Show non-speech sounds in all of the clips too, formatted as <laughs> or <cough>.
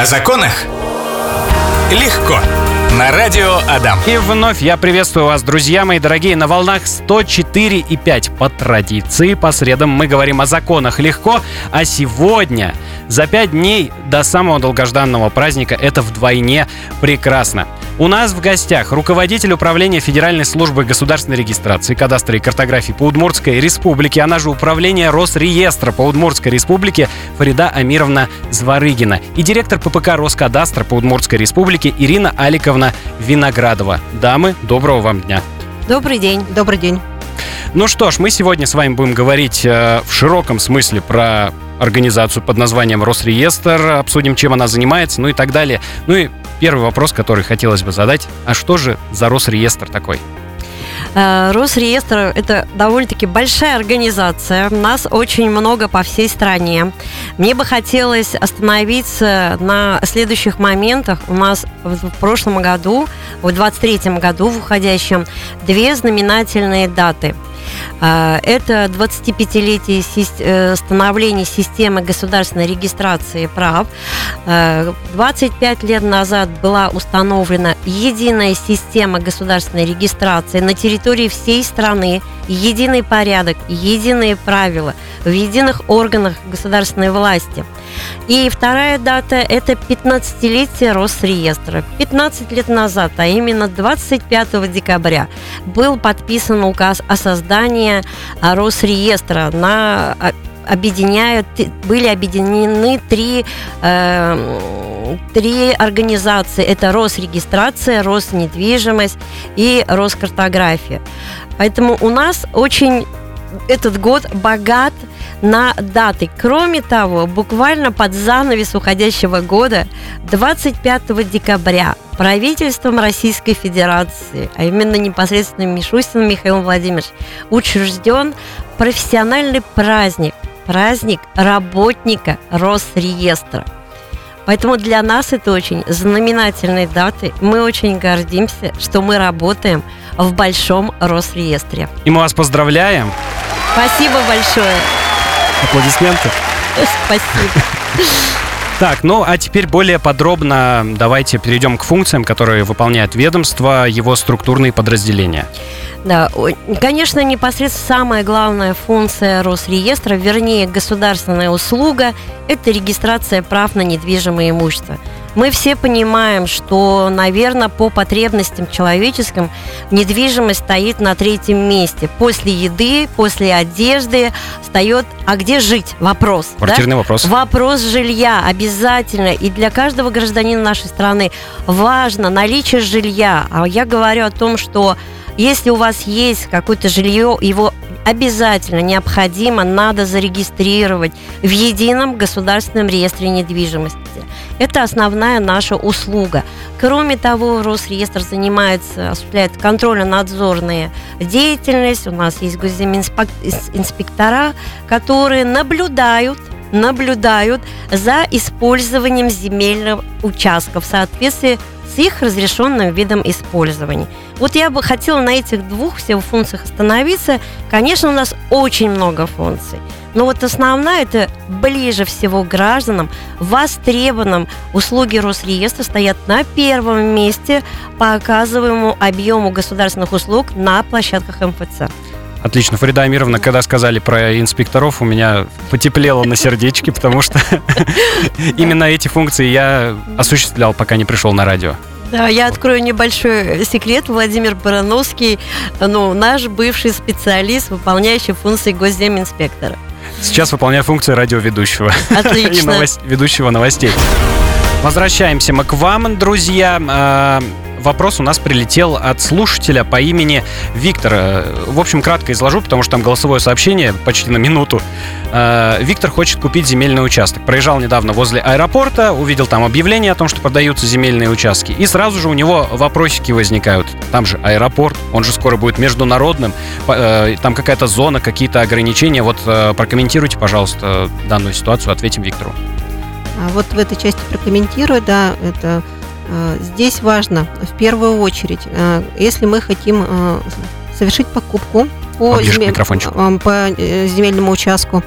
О законах? Легко. На радио Адам. И вновь я приветствую вас, друзья мои дорогие, на волнах 104,5. По традиции, по средам мы говорим о законах легко, а сегодня, за пять дней до самого долгожданного праздника, это вдвойне прекрасно. У нас в гостях руководитель управления Федеральной службы государственной регистрации, кадастра и картографии по Удмуртской республике, она же управление Росреестра по Удмуртской республике Фарида Амировна Зварыгина и директор ППК Роскадастра по Удмуртской республике Ирина Аликовна Виноградова. Дамы, доброго вам дня. Добрый день. Добрый день. Ну что ж, мы сегодня с вами будем говорить э, в широком смысле про организацию под названием Росреестр, обсудим, чем она занимается, ну и так далее. Ну и первый вопрос, который хотелось бы задать, а что же за Росреестр такой? Э, Росреестр – это довольно-таки большая организация. Нас очень много по всей стране. Мне бы хотелось остановиться на следующих моментах. У нас в прошлом году, в 23 году, в уходящем, две знаменательные даты – это 25-летие э, становления системы государственной регистрации прав. 25 а, лет назад была установлена единая система государственной регистрации на территории всей страны, единый порядок, единые правила в единых органах государственной власти – и вторая дата – это 15-летие Росреестра. 15 лет назад, а именно 25 декабря, был подписан указ о создании Росреестра на объединяют, были объединены три, э, три организации. Это Росрегистрация, Роснедвижимость и Роскартография. Поэтому у нас очень этот год богат на даты. Кроме того, буквально под занавес уходящего года, 25 декабря, правительством Российской Федерации, а именно непосредственно Мишустиным Михаилом Владимировичем, учрежден профессиональный праздник, праздник работника Росреестра. Поэтому для нас это очень знаменательные даты. Мы очень гордимся, что мы работаем в большом Росреестре. И мы вас поздравляем. Спасибо большое. Аплодисменты. Спасибо. Так, ну а теперь более подробно давайте перейдем к функциям, которые выполняет ведомство, его структурные подразделения. Да, конечно, непосредственно самая главная функция Росреестра, вернее, государственная услуга, это регистрация прав на недвижимое имущество – мы все понимаем, что, наверное, по потребностям человеческим недвижимость стоит на третьем месте. После еды, после одежды встает, а где жить? Вопрос. Квартирный да? вопрос. Вопрос жилья обязательно. И для каждого гражданина нашей страны важно наличие жилья. А я говорю о том, что если у вас есть какое-то жилье, его обязательно, необходимо, надо зарегистрировать в едином государственном реестре недвижимости. Это основная наша услуга. Кроме того, Росреестр занимается, осуществляет контрольно-надзорные деятельность. У нас есть госземинспектора, которые наблюдают наблюдают за использованием земельных участков в соответствии с их разрешенным видом использования. Вот я бы хотела на этих двух всего функциях остановиться. Конечно, у нас очень много функций. Но вот основная это ближе всего гражданам, востребованным услуги Росреестра стоят на первом месте по оказываемому объему государственных услуг на площадках МФЦ. Отлично. Фарида Амировна, когда сказали про инспекторов, у меня потеплело на сердечке, потому что <laughs> именно эти функции я осуществлял, пока не пришел на радио. Да, я открою небольшой секрет. Владимир Барановский, ну, наш бывший специалист, выполняющий функции госземинспектора. Сейчас выполняю функции радиоведущего. <laughs> Отлично. И новость, ведущего новостей. Возвращаемся мы к вам, друзья. Вопрос у нас прилетел от слушателя по имени Виктор. В общем, кратко изложу, потому что там голосовое сообщение почти на минуту. Э, Виктор хочет купить земельный участок. Проезжал недавно возле аэропорта, увидел там объявление о том, что продаются земельные участки. И сразу же у него вопросики возникают. Там же аэропорт, он же скоро будет международным. Э, там какая-то зона, какие-то ограничения. Вот э, прокомментируйте, пожалуйста, данную ситуацию, ответим Виктору. А вот в этой части прокомментирую, да, это Э, здесь важно в первую очередь, э, если мы хотим э, совершить покупку по, земель, по земельному участку,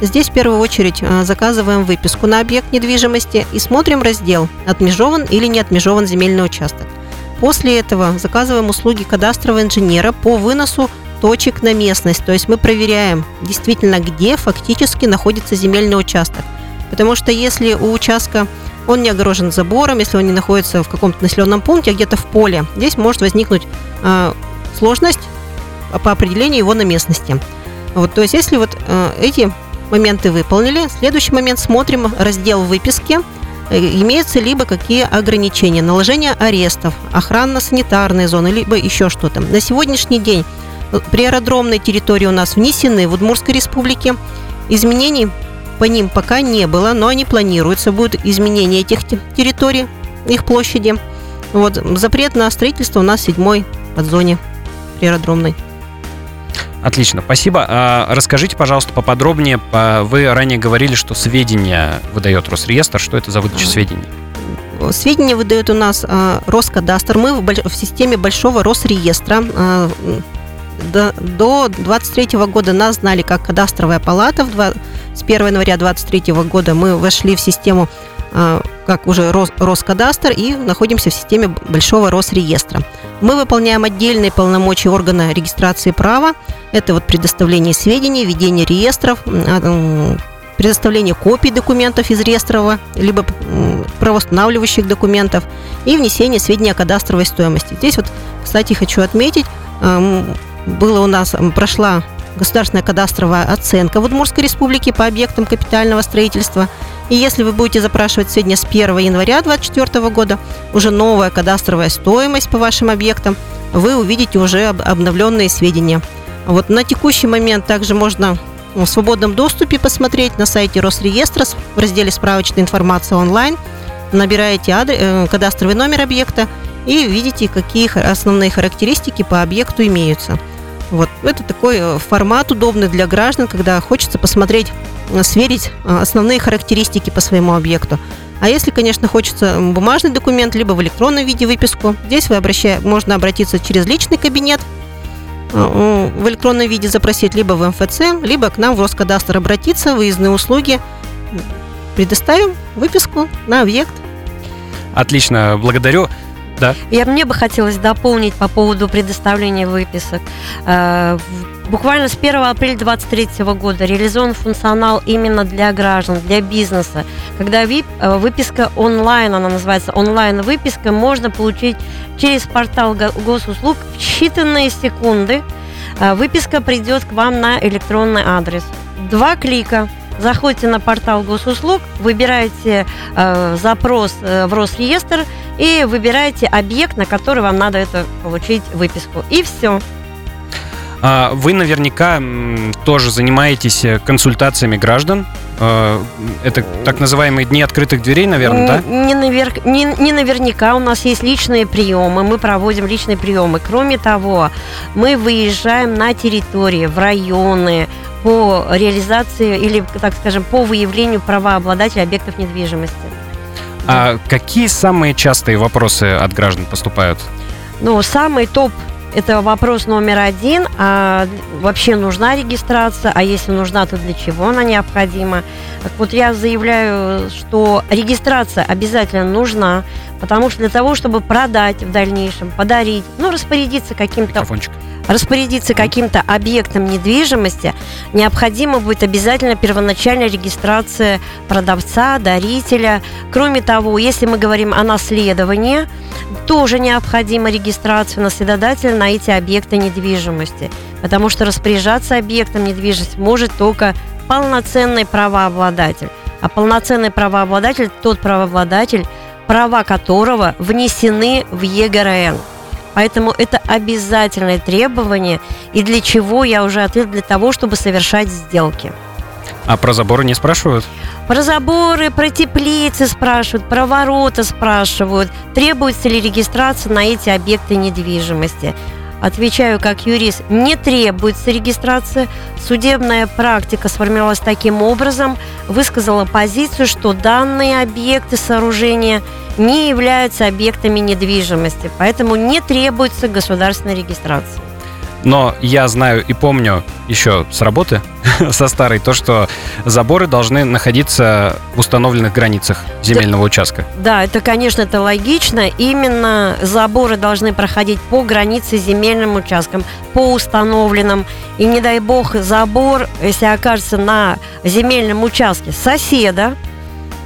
Здесь в первую очередь э, заказываем выписку на объект недвижимости и смотрим раздел «Отмежован или не отмежован земельный участок». После этого заказываем услуги кадастрового инженера по выносу точек на местность. То есть мы проверяем действительно, где фактически находится земельный участок. Потому что если у участка он не огорожен забором, если он не находится в каком-то населенном пункте, а где-то в поле, здесь может возникнуть э, сложность по определению его на местности. Вот, то есть если вот э, эти моменты выполнили, следующий момент смотрим раздел выписки, э, имеются либо какие ограничения, наложение арестов, охранно-санитарные зоны, либо еще что-то. На сегодняшний день э, при аэродромной территории у нас внесены в Удмуртской республике. Изменений по ним пока не было, но они планируются. Будут изменения этих территорий, их площади. Вот, запрет на строительство у нас седьмой подзоне аэродромной. Отлично, спасибо. А, расскажите, пожалуйста, поподробнее. Вы ранее говорили, что сведения выдает Росреестр. Что это за выдача сведений? Сведения выдает у нас а, Роскадастр. Мы в, системе большого Росреестра. А, до, до 23 года нас знали как кадастровая палата. С 1 января 23 года мы вошли в систему а, как уже Рос, Роскадастр и находимся в системе Большого Росреестра. Мы выполняем отдельные полномочия органа регистрации права. Это вот предоставление сведений, ведение реестров, а, предоставление копий документов из реестрова, либо правоустанавливающих документов и внесение сведений о кадастровой стоимости. Здесь вот, кстати, хочу отметить, было у нас, прошла государственная кадастровая оценка в Удмуртской республике по объектам капитального строительства. И если вы будете запрашивать сведения с 1 января 2024 года, уже новая кадастровая стоимость по вашим объектам, вы увидите уже обновленные сведения. Вот на текущий момент также можно в свободном доступе посмотреть на сайте Росреестра в разделе «Справочная информация онлайн». Набираете адрес, э, кадастровый номер объекта и видите, какие основные характеристики по объекту имеются. Вот. Это такой э, формат удобный для граждан, когда хочется посмотреть, э, сверить э, основные характеристики по своему объекту. А если, конечно, хочется бумажный документ, либо в электронном виде выписку, здесь вы обращая, можно обратиться через личный кабинет, в электронном виде запросить либо в МФЦ, либо к нам в Роскадастр обратиться, выездные услуги. Предоставим выписку на объект. Отлично, благодарю. Да. Я, мне бы хотелось дополнить по поводу предоставления выписок. Э, буквально с 1 апреля 2023 года реализован функционал именно для граждан, для бизнеса. Когда э, выписка онлайн, она называется онлайн-выписка, можно получить через портал госуслуг в считанные секунды. Э, выписка придет к вам на электронный адрес. Два клика заходите на портал госуслуг, выбираете э, запрос э, в Росреестр и выбираете объект, на который вам надо это получить выписку. И все. А вы наверняка тоже занимаетесь э, консультациями граждан. Э, это так называемые дни открытых дверей, наверное, да? Не, навер... не, не наверняка. У нас есть личные приемы. Мы проводим личные приемы. Кроме того, мы выезжаем на территории, в районы по реализации или, так скажем, по выявлению правообладателя объектов недвижимости. А какие самые частые вопросы от граждан поступают? Ну, самый топ это вопрос номер один. А вообще нужна регистрация? А если нужна, то для чего она необходима? Так вот, я заявляю, что регистрация обязательно нужна, потому что для того, чтобы продать в дальнейшем, подарить, ну, распорядиться каким-то распорядиться каким-то объектом недвижимости, необходимо будет обязательно первоначальная регистрация продавца, дарителя. Кроме того, если мы говорим о наследовании, тоже необходима регистрация наследодателя на эти объекты недвижимости, потому что распоряжаться объектом недвижимости может только полноценный правообладатель. А полноценный правообладатель – тот правообладатель, права которого внесены в ЕГРН. Поэтому это обязательное требование. И для чего я уже ответ для того, чтобы совершать сделки. А про заборы не спрашивают? Про заборы, про теплицы спрашивают, про ворота спрашивают. Требуется ли регистрация на эти объекты недвижимости? Отвечаю как юрист, не требуется регистрация. Судебная практика сформировалась таким образом, высказала позицию, что данные объекты сооружения – не являются объектами недвижимости, поэтому не требуется государственной регистрации. Но я знаю и помню еще с работы, <laughs> со старой, то, что заборы должны находиться в установленных границах земельного участка. Да, это, конечно, это логично. Именно заборы должны проходить по границе земельным участкам, по установленным. И не дай бог забор, если окажется на земельном участке соседа,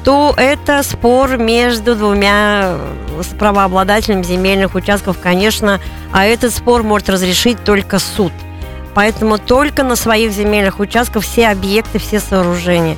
то это спор между двумя правообладателями земельных участков, конечно, а этот спор может разрешить только суд. Поэтому только на своих земельных участках все объекты, все сооружения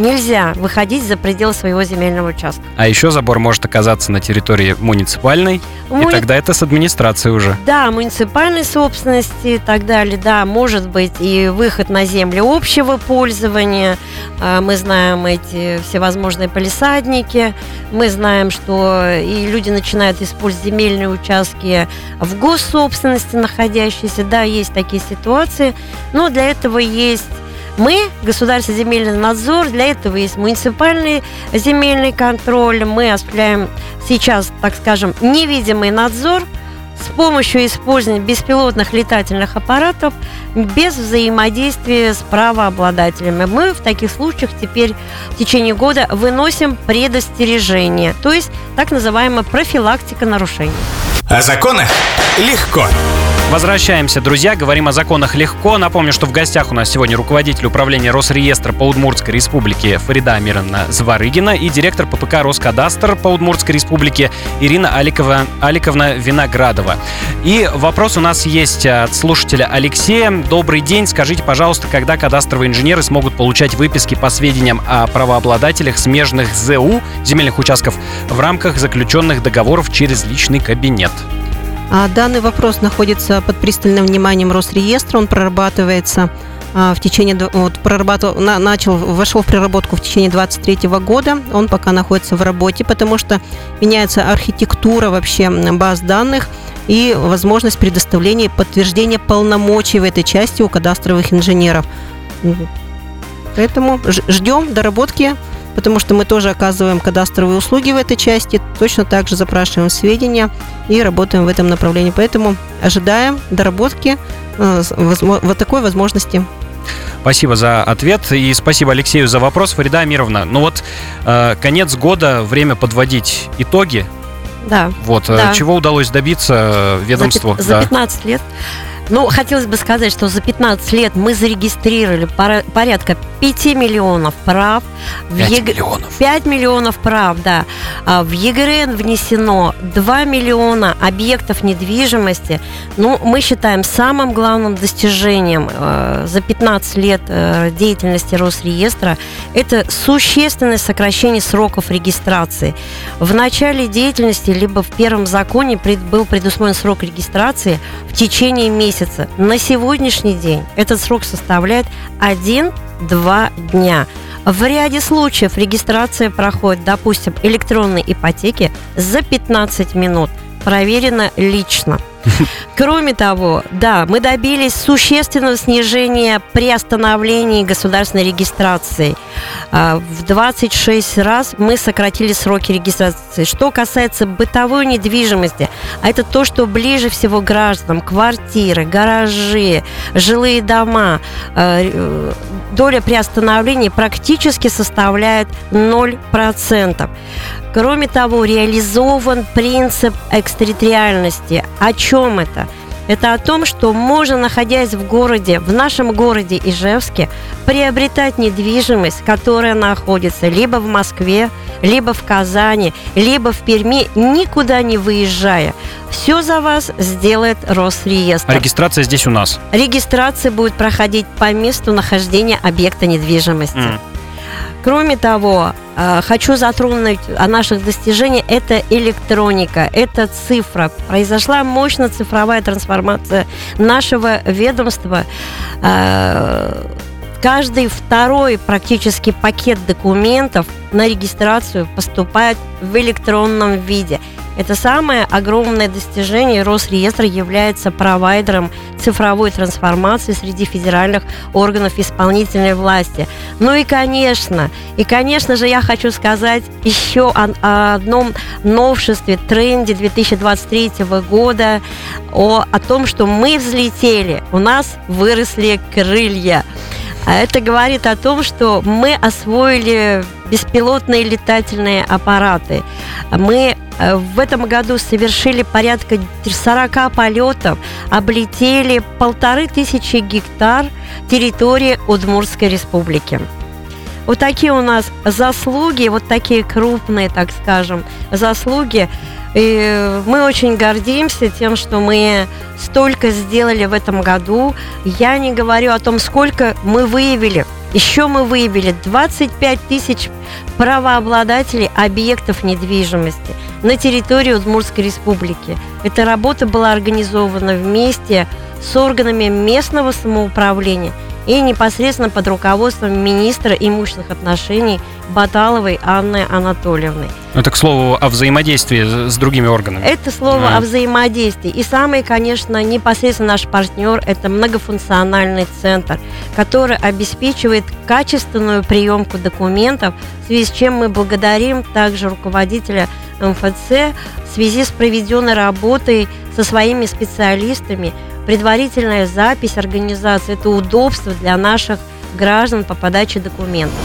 нельзя выходить за пределы своего земельного участка. А еще забор может оказаться на территории муниципальной, Муни... и тогда это с администрацией уже. Да, муниципальной собственности и так далее. Да, может быть и выход на землю общего пользования. А, мы знаем эти всевозможные полисадники. Мы знаем, что и люди начинают использовать земельные участки в госсобственности находящиеся. Да, есть такие ситуации. Но для этого есть мы, государственный земельный надзор, для этого есть муниципальный земельный контроль. Мы осуществляем сейчас, так скажем, невидимый надзор с помощью использования беспилотных летательных аппаратов без взаимодействия с правообладателями. Мы в таких случаях теперь в течение года выносим предостережение, то есть так называемая профилактика нарушений. О законах легко. Возвращаемся, друзья, говорим о законах легко. Напомню, что в гостях у нас сегодня руководитель управления Росреестра по Удмуртской республике Фарида Амировна Зварыгина и директор ППК Роскадастр по Удмуртской республике Ирина Аликова, Аликовна Виноградова. И вопрос у нас есть от слушателя Алексея. Добрый день. Скажите, пожалуйста, когда кадастровые инженеры смогут получать выписки по сведениям о правообладателях смежных ЗУ земельных участков в рамках заключенных договоров через личный кабинет? А данный вопрос находится под пристальным вниманием Росреестра, он прорабатывается а, в течение вот, прорабатывал, на, начал, вошел в проработку в течение 23 года. Он пока находится в работе, потому что меняется архитектура вообще баз данных и возможность предоставления подтверждения полномочий в этой части у кадастровых инженеров. Поэтому ждем доработки потому что мы тоже оказываем кадастровые услуги в этой части, точно так же запрашиваем сведения и работаем в этом направлении. Поэтому ожидаем доработки э, вот такой возможности. Спасибо за ответ и спасибо Алексею за вопрос. Фарида Амировна, ну вот э, конец года, время подводить итоги. Да. Вот, э, да. чего удалось добиться ведомству? За, за 15 лет. Ну, хотелось бы сказать, что за 15 лет мы зарегистрировали порядка 5 миллионов прав. 5 ЕГ... миллионов? 5 миллионов прав, да. А в ЕГРН внесено 2 миллиона объектов недвижимости. Ну, мы считаем самым главным достижением э, за 15 лет э, деятельности Росреестра это существенное сокращение сроков регистрации. В начале деятельности, либо в первом законе пред, был предусмотрен срок регистрации в течение месяца месяца. На сегодняшний день этот срок составляет 1-2 дня. В ряде случаев регистрация проходит, допустим, электронной ипотеки за 15 минут. Проверено лично. Кроме того, да, мы добились существенного снижения при остановлении государственной регистрации. А, в 26 раз мы сократили сроки регистрации. Что касается бытовой недвижимости, а это то, что ближе всего гражданам, квартиры, гаражи, жилые дома, а, э, доля при остановлении практически составляет 0%. Кроме того, реализован принцип экстерриториальности. О чем это? Это о том, что можно, находясь в городе, в нашем городе Ижевске, приобретать недвижимость, которая находится либо в Москве, либо в Казани, либо в Перми, никуда не выезжая. Все за вас сделает Росреестр. А регистрация здесь у нас? Регистрация будет проходить по месту нахождения объекта недвижимости. Mm. Кроме того, э, хочу затронуть о наших достижениях. Это электроника, это цифра. Произошла мощная цифровая трансформация нашего ведомства. Э, каждый второй практически пакет документов на регистрацию поступает в электронном виде. Это самое огромное достижение. Росреестр является провайдером цифровой трансформации среди федеральных органов исполнительной власти. Ну и, конечно, и, конечно же, я хочу сказать еще о, одном новшестве, тренде 2023 года, о, о том, что мы взлетели, у нас выросли крылья. А это говорит о том, что мы освоили беспилотные летательные аппараты. Мы э, в этом году совершили порядка 40 полетов, облетели полторы тысячи гектар территории Удмуртской республики. Вот такие у нас заслуги, вот такие крупные, так скажем, заслуги. И мы очень гордимся тем, что мы столько сделали в этом году. Я не говорю о том, сколько мы выявили. Еще мы выявили 25 тысяч правообладателей объектов недвижимости на территории Удмуртской республики. Эта работа была организована вместе с органами местного самоуправления – и непосредственно под руководством министра имущественных отношений Баталовой Анны Анатольевны. Это, к слову, о взаимодействии с другими органами. Это слово а. о взаимодействии. И самый, конечно, непосредственно наш партнер – это многофункциональный центр, который обеспечивает качественную приемку документов, в связи с чем мы благодарим также руководителя МФЦ в связи с проведенной работой со своими специалистами – предварительная запись организации – это удобство для наших граждан по подаче документов.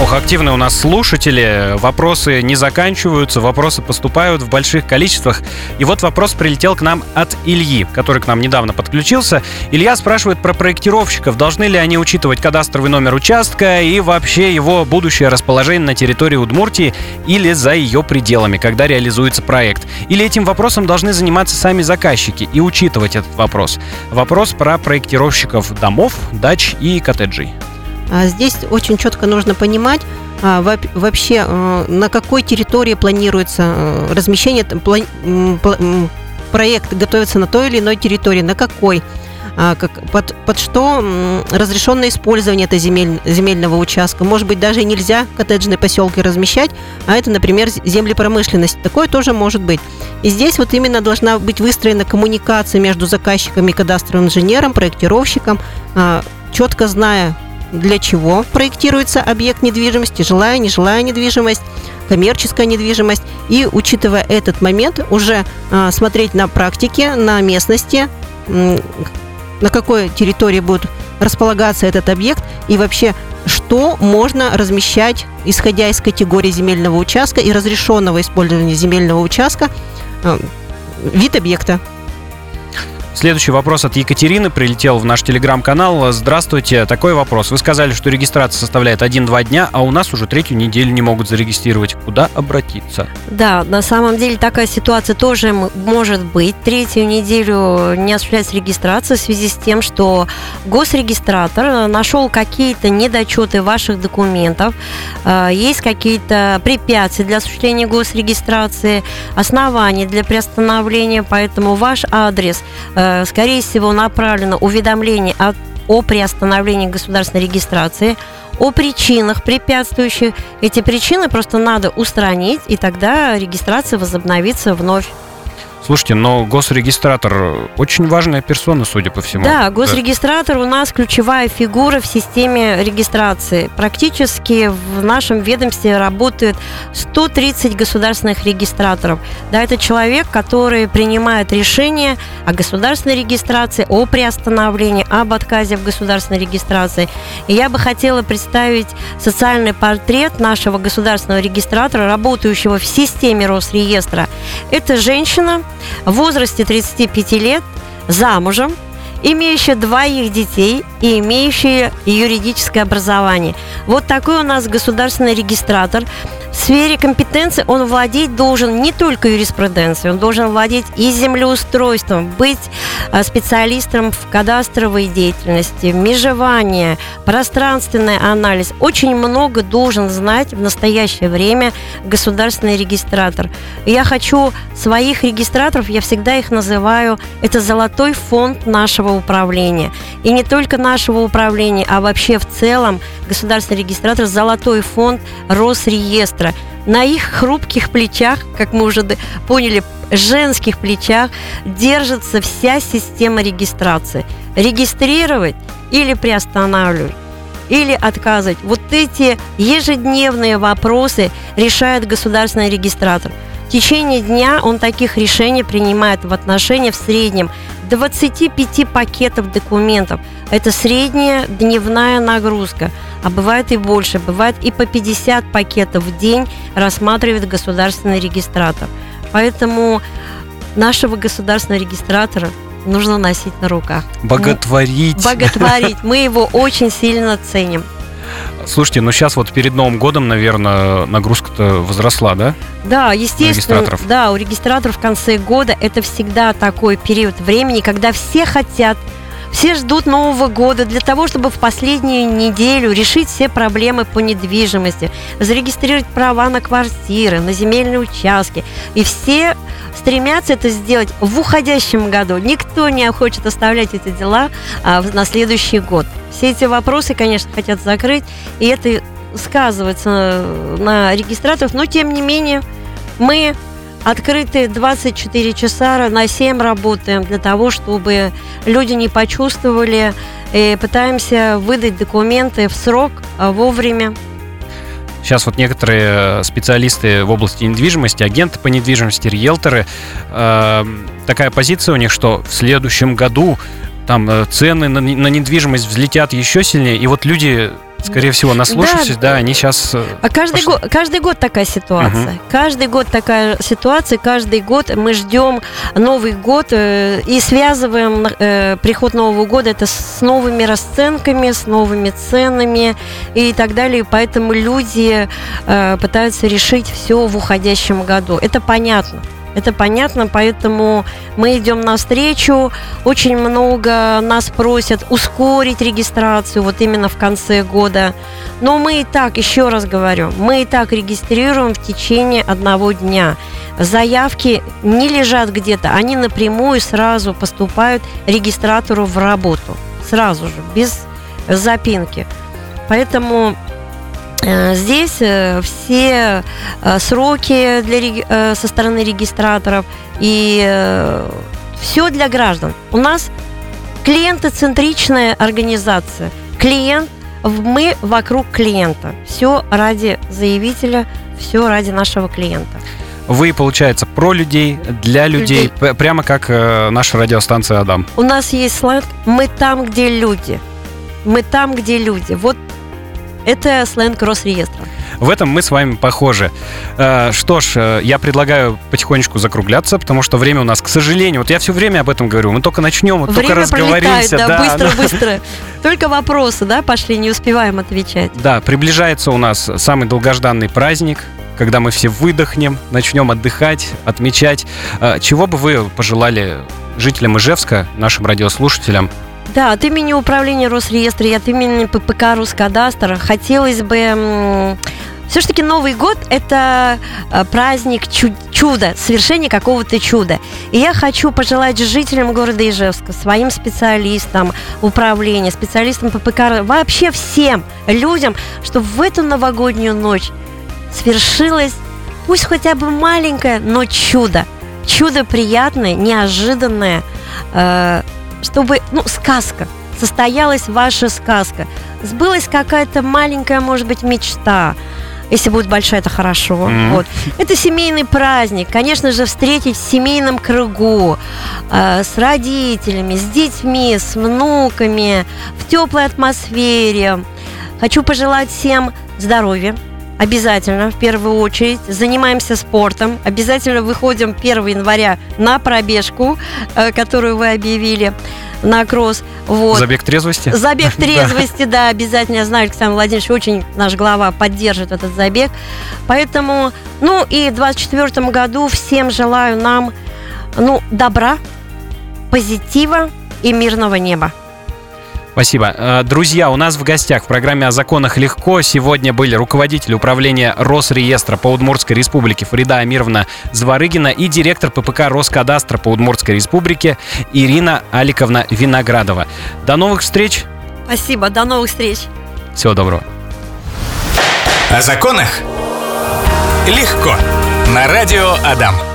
Ох, активные у нас слушатели. Вопросы не заканчиваются, вопросы поступают в больших количествах. И вот вопрос прилетел к нам от Ильи, который к нам недавно подключился. Илья спрашивает про проектировщиков. Должны ли они учитывать кадастровый номер участка и вообще его будущее расположение на территории Удмуртии или за ее пределами, когда реализуется проект? Или этим вопросом должны заниматься сами заказчики и учитывать этот вопрос? Вопрос про проектировщиков домов, дач и коттеджей. А здесь очень четко нужно понимать, а, вообще а, на какой территории планируется размещение, проект готовится на той или иной территории, на какой как, под, под что разрешенное использование этого земель, земельного участка. Может быть, даже нельзя коттеджные поселки размещать, а это, например, земли промышленности. Такое тоже может быть. И здесь вот именно должна быть выстроена коммуникация между заказчиком и кадастровым инженером, проектировщиком, четко зная, для чего проектируется объект недвижимости, жилая, нежилая недвижимость, коммерческая недвижимость. И учитывая этот момент, уже э, смотреть на практике, на местности, на какой территории будет располагаться этот объект и вообще что можно размещать, исходя из категории земельного участка и разрешенного использования земельного участка, э, вид объекта. Следующий вопрос от Екатерины прилетел в наш телеграм-канал. Здравствуйте, такой вопрос. Вы сказали, что регистрация составляет 1-2 дня, а у нас уже третью неделю не могут зарегистрировать. Куда обратиться? Да, на самом деле такая ситуация тоже может быть. Третью неделю не осуществляется регистрация в связи с тем, что госрегистратор нашел какие-то недочеты ваших документов, э, есть какие-то препятствия для осуществления госрегистрации, основания для приостановления, поэтому ваш адрес э, Э, скорее всего, направлено уведомление о, о приостановлении государственной регистрации, о причинах препятствующих. Эти причины просто надо устранить, и тогда регистрация возобновится вновь. Слушайте, но госрегистратор очень важная персона, судя по всему. Да, госрегистратор у нас ключевая фигура в системе регистрации. Практически в нашем ведомстве работает 130 государственных регистраторов. Да, это человек, который принимает решение о государственной регистрации, о приостановлении, об отказе в государственной регистрации. И я бы хотела представить социальный портрет нашего государственного регистратора, работающего в системе Росреестра. Это женщина, в возрасте 35 лет, замужем, имеющая двоих детей и имеющая юридическое образование. Вот такой у нас государственный регистратор. В сфере компетенции он владеть должен не только юриспруденцией, он должен владеть и землеустройством, быть а, специалистом в кадастровой деятельности, межевание, пространственный анализ. Очень много должен знать в настоящее время государственный регистратор. я хочу своих регистраторов, я всегда их называю, это золотой фонд нашего управления. И не только нашего управления, а вообще в целом государственный регистратор, золотой фонд Росреестра, на их хрупких плечах, как мы уже поняли, женских плечах держится вся система регистрации. Регистрировать или приостанавливать или отказывать. Вот эти ежедневные вопросы решает государственный регистратор. В течение дня он таких решений принимает в отношении в среднем 25 пакетов документов. Это средняя дневная нагрузка. А бывает и больше, бывает и по 50 пакетов в день рассматривает государственный регистратор. Поэтому нашего государственного регистратора нужно носить на руках. Боготворить. Боготворить. Мы его очень сильно ценим. Слушайте, ну сейчас вот перед Новым годом, наверное, нагрузка-то возросла, да? Да, естественно. У. Да, у регистраторов в конце года это всегда такой период времени, когда все хотят все ждут Нового года для того, чтобы в последнюю неделю решить все проблемы по недвижимости, зарегистрировать права на квартиры, на земельные участки. И все стремятся это сделать в уходящем году. Никто не хочет оставлять эти дела а, на следующий год. Все эти вопросы, конечно, хотят закрыть, и это сказывается на регистраторах, но тем не менее мы открыты 24 часа на 7 работаем для того, чтобы люди не почувствовали. И пытаемся выдать документы в срок, а вовремя. Сейчас вот некоторые специалисты в области недвижимости, агенты по недвижимости, риэлторы, э, такая позиция у них, что в следующем году там э, цены на, на недвижимость взлетят еще сильнее, и вот люди скорее всего, наслушавшись, да, да они сейчас... Э, а каждый год, каждый год такая ситуация. Угу. Каждый год такая ситуация, каждый год мы ждем Новый год э, и связываем э, приход Нового года это с новыми расценками, с новыми ценами и так далее. Поэтому люди э, пытаются решить все в уходящем году. Это понятно. Это понятно, поэтому мы идем навстречу. Очень много нас просят ускорить регистрацию вот именно в конце года. Но мы и так, еще раз говорю, мы и так регистрируем в течение одного дня. Заявки не лежат где-то, они напрямую сразу поступают регистратору в работу. Сразу же, без запинки. Поэтому здесь э, все э, сроки для, со стороны регистраторов и все для граждан. У нас клиентоцентричная организация. Клиент, мы вокруг клиента. Все ради заявителя, все ради нашего клиента. Вы, получается, про людей, для людей, людей. прямо как э, наша радиостанция Адам. У нас есть сленг «Мы там, где люди». Мы там, где люди. Вот это сленг Росреестра. В этом мы с вами похожи. Э, что ж, э, я предлагаю потихонечку закругляться, потому что время у нас, к сожалению, вот я все время об этом говорю, мы только начнем, вот время только разговоримся. да, да, быстро, быстро. Только вопросы, да, пошли, не успеваем отвечать. Да, приближается у нас самый долгожданный праздник, когда мы все выдохнем, начнем отдыхать, отмечать. Э, чего бы вы пожелали жителям Ижевска, нашим радиослушателям, да, от имени управления Росреестра и от имени ППК Роскадастра хотелось бы все-таки Новый год – это э, праздник чуда, совершения какого-то чуда. И я хочу пожелать жителям города Ижевска, своим специалистам управления, специалистам ППК, вообще всем людям, чтобы в эту новогоднюю ночь свершилось, пусть хотя бы маленькое, но чудо. Чудо приятное, неожиданное, э, чтобы, ну, сказка, состоялась ваша сказка, сбылась какая-то маленькая, может быть, мечта. Если будет большая, это хорошо. Mm-hmm. Вот. Это семейный праздник. Конечно же, встретить в семейном кругу э, с родителями, с детьми, с внуками, в теплой атмосфере. Хочу пожелать всем здоровья, обязательно, в первую очередь. Занимаемся спортом. Обязательно выходим 1 января на пробежку, э, которую вы объявили на кросс. Вот. Забег трезвости? Забег <laughs> трезвости, да, обязательно. Я знаю, Александр Владимирович очень, наш глава, поддержит этот забег. Поэтому, ну и в 2024 году всем желаю нам, ну, добра, позитива и мирного неба. Спасибо. Э, друзья, у нас в гостях в программе «О законах легко» сегодня были руководитель управления Росреестра по Удмуртской республике Фарида Амировна Зворыгина и директор ППК Роскадастра по Удмуртской республике Ирина Аликовна Виноградова. До новых встреч! Спасибо, до новых встреч! Всего доброго! О законах Легко. На радио Адам.